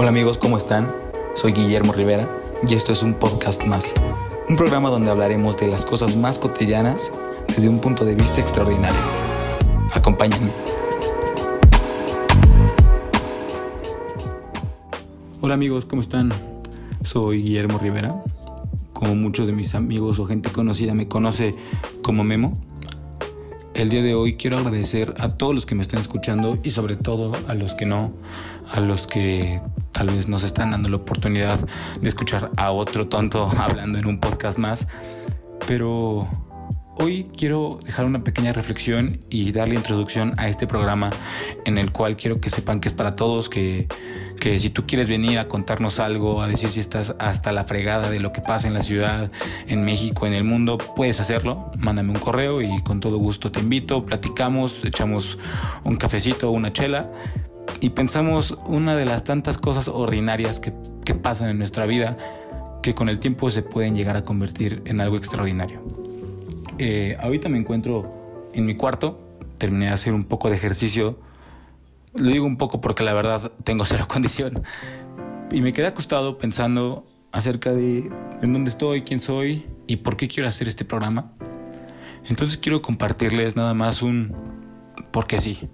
Hola amigos, ¿cómo están? Soy Guillermo Rivera y esto es un podcast más. Un programa donde hablaremos de las cosas más cotidianas desde un punto de vista extraordinario. Acompáñenme. Hola amigos, ¿cómo están? Soy Guillermo Rivera. Como muchos de mis amigos o gente conocida me conoce como Memo. El día de hoy quiero agradecer a todos los que me están escuchando y sobre todo a los que no, a los que tal vez nos están dando la oportunidad de escuchar a otro tonto hablando en un podcast más. Pero hoy quiero dejar una pequeña reflexión y darle introducción a este programa en el cual quiero que sepan que es para todos, que, que si tú quieres venir a contarnos algo, a decir si estás hasta la fregada de lo que pasa en la ciudad, en México, en el mundo, puedes hacerlo. Mándame un correo y con todo gusto te invito, platicamos, echamos un cafecito o una chela y pensamos una de las tantas cosas ordinarias que, pasan en nuestra vida que con el tiempo se pueden llegar a convertir en algo extraordinario. Eh, ahorita me encuentro en mi cuarto, terminé de hacer un poco de ejercicio, lo digo un poco porque la verdad tengo cero condición, y me quedé acostado pensando acerca de en dónde estoy, quién soy y por qué quiero hacer este programa. Entonces quiero compartirles nada más un porque sí.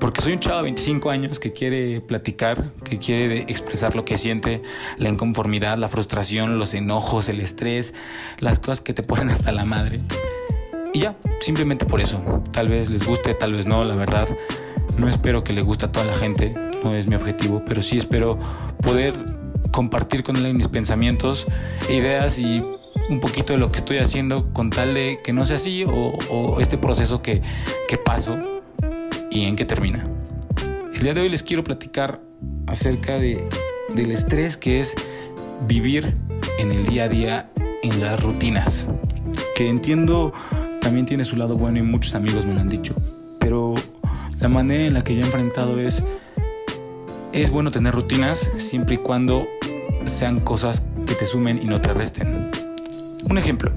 Porque soy un chavo de 25 años que quiere platicar, que quiere expresar lo que siente, la inconformidad, la frustración, los enojos, el estrés, las cosas que te ponen hasta la madre. Y ya, simplemente por eso. Tal vez les guste, tal vez no, la verdad. No espero que le guste a toda la gente, no es mi objetivo, pero sí espero poder compartir con él mis pensamientos, ideas y un poquito de lo que estoy haciendo con tal de que no sea así o, este proceso que paso y en qué termina. El día de hoy les quiero platicar acerca de, del estrés que es vivir en el día a día en las rutinas. Que entiendo también tiene su lado bueno y muchos amigos me lo han dicho. Pero la manera en la que yo he enfrentado es, es bueno tener rutinas siempre y cuando sean cosas que te sumen y no te resten. Un ejemplo,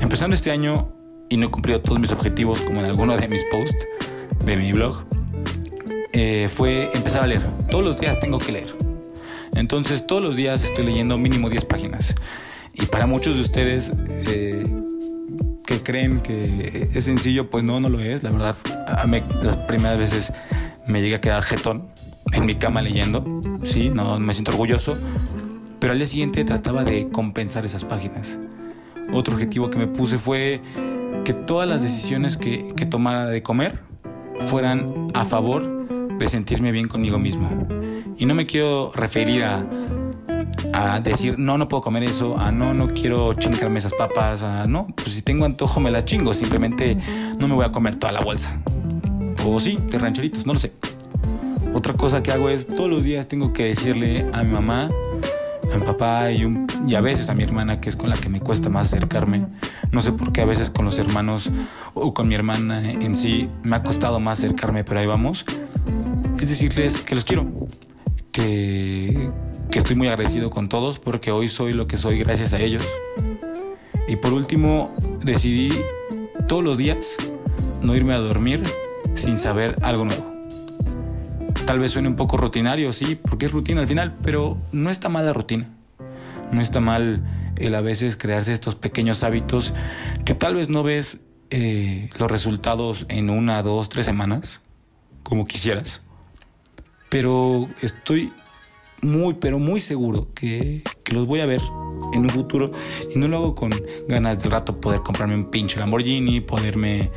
empezando este año y no he cumplido todos mis objetivos como en alguno de mis posts, de mi blog eh, fue empezar a leer. Todos los días tengo que leer. Entonces todos los días estoy leyendo mínimo 10 páginas. Y para muchos de ustedes eh, que creen que es sencillo, pues no, no lo es. La verdad, a mí las primeras veces me llegué a quedar jetón en mi cama leyendo. Sí, no me siento orgulloso. Pero al día siguiente trataba de compensar esas páginas. Otro objetivo que me puse fue que todas las decisiones que, que tomara de comer fueran a favor de sentirme bien conmigo mismo. Y no me quiero referir a, a decir, no, no puedo comer eso, a no, no quiero chingarme esas papas, a no, pues si tengo antojo me la chingo, simplemente no me voy a comer toda la bolsa. O sí, de rancheritos, no lo sé. Otra cosa que hago es todos los días tengo que decirle a mi mamá a mi papá y, un, y a veces a mi hermana, que es con la que me cuesta más acercarme. No sé por qué a veces con los hermanos o con mi hermana en sí me ha costado más acercarme, pero ahí vamos. Es decirles que los quiero, que, que estoy muy agradecido con todos porque hoy soy lo que soy gracias a ellos. Y por último, decidí todos los días no irme a dormir sin saber algo nuevo. Tal vez suene un poco rutinario, sí, porque es rutina al final, pero no está mal la rutina. No está mal el a veces crearse estos pequeños hábitos que tal vez no ves eh, los resultados en una, dos, tres semanas, como quisieras. Pero estoy muy, pero muy seguro que, los voy a ver en un futuro y no lo hago con ganas del rato poder comprarme un pinche Lamborghini, poderme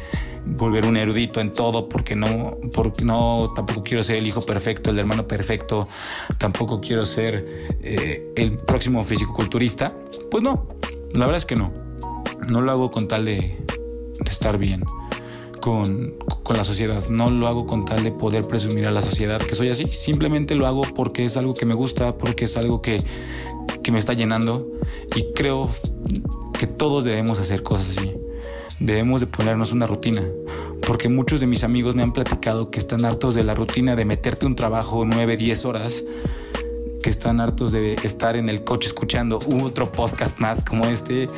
volver un erudito en todo porque no, porque no, tampoco quiero ser el hijo perfecto, el hermano perfecto, tampoco quiero ser eh, el próximo fisicoculturista. Pues no, la verdad es que no. No lo hago con tal de, estar bien con, con, la sociedad. No lo hago con tal de poder presumir a la sociedad que soy así. Simplemente lo hago porque es algo que me gusta, porque es algo que, que me está llenando y creo que todos debemos hacer cosas así debemos de ponernos una rutina, porque muchos de mis amigos me han platicado que están hartos de la rutina de meterte un trabajo 9, 10 horas, que están hartos de estar en el coche escuchando otro podcast más como este,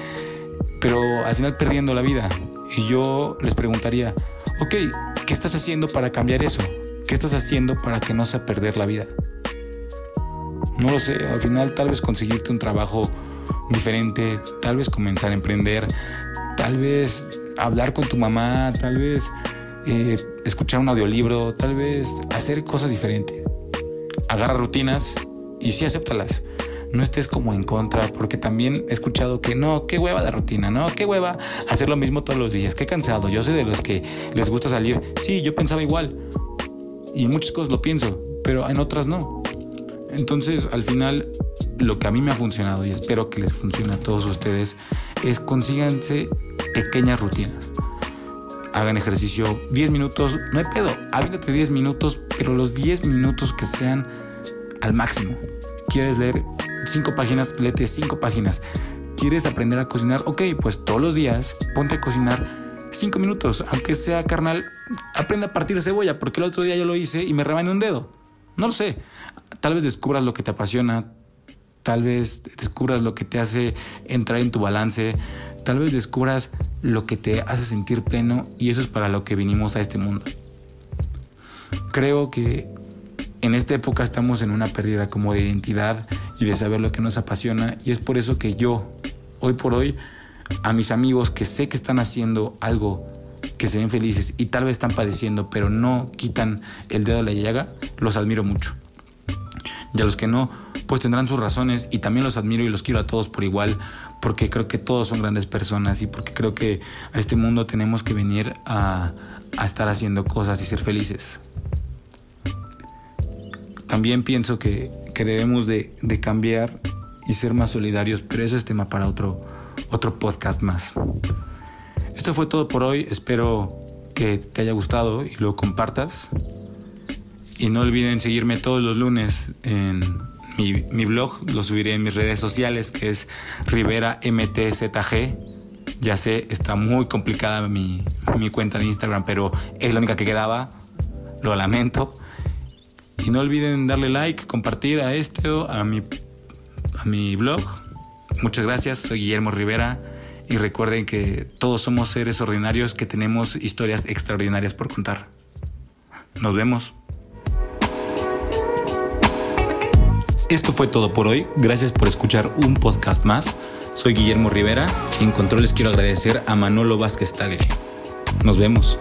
pero al final perdiendo la vida. Y yo les preguntaría, ok, ¿qué estás haciendo para cambiar eso? ¿Qué estás haciendo para que no sea perder la vida? No lo sé, al final tal vez conseguirte un trabajo diferente, tal vez comenzar a emprender, tal vez hablar con tu mamá, tal vez eh, escuchar un audiolibro, tal vez hacer cosas diferentes. Agarra rutinas y sí acéptalas. No estés como en contra, porque también he escuchado que no, qué hueva la rutina, no, qué hueva hacer lo mismo todos los días, qué cansado. Yo soy de los que les gusta salir. Sí, yo pensaba igual. Y en muchas cosas lo pienso, pero en otras no. Entonces, al final, lo que a mí me ha funcionado y espero que les funcione a todos ustedes es consíganse pequeñas rutinas. Hagan ejercicio 10 minutos, no hay pedo, háblate 10 minutos, pero los 10 minutos que sean al máximo. ¿Quieres leer 5 páginas? Léete 5 páginas. ¿Quieres aprender a cocinar? Ok, pues todos los días ponte a cocinar 5 minutos, aunque sea carnal, aprende a partir cebolla, porque el otro día yo lo hice y me rebané un dedo. No lo sé. Tal vez descubras lo que te apasiona, tal vez descubras lo que te hace entrar en tu balance, tal vez descubras lo que te hace sentir pleno y eso es para lo que vinimos a este mundo. Creo que en esta época estamos en una pérdida como de identidad y de saber lo que nos apasiona y es por eso que yo, hoy por hoy, a mis amigos que sé que están haciendo algo que se ven felices y tal vez están padeciendo, pero no quitan el dedo de la llaga, los admiro mucho. Y a los que no, pues tendrán sus razones y también los admiro y los quiero a todos por igual, porque creo que todos son grandes personas y porque creo que a este mundo tenemos que venir a, estar haciendo cosas y ser felices. También pienso que, debemos de, de, cambiar y ser más solidarios, pero eso es tema para otro, otro podcast más. Esto fue todo por hoy, espero que te haya gustado y lo compartas. Y no olviden seguirme todos los lunes en mi, blog, lo subiré en mis redes sociales, que es Rivera MTZG. Ya sé, está muy complicada mi, mi cuenta de Instagram, pero es la única que quedaba. Lo lamento. Y no olviden darle like, compartir a este o a mi, a mi blog. Muchas gracias, soy Guillermo Rivera y recuerden que todos somos seres ordinarios que tenemos historias extraordinarias por contar. Nos vemos. Esto fue todo por hoy. Gracias por escuchar un podcast más. Soy Guillermo Rivera y en controles quiero agradecer a Manolo Vázquez Tagle. Nos vemos.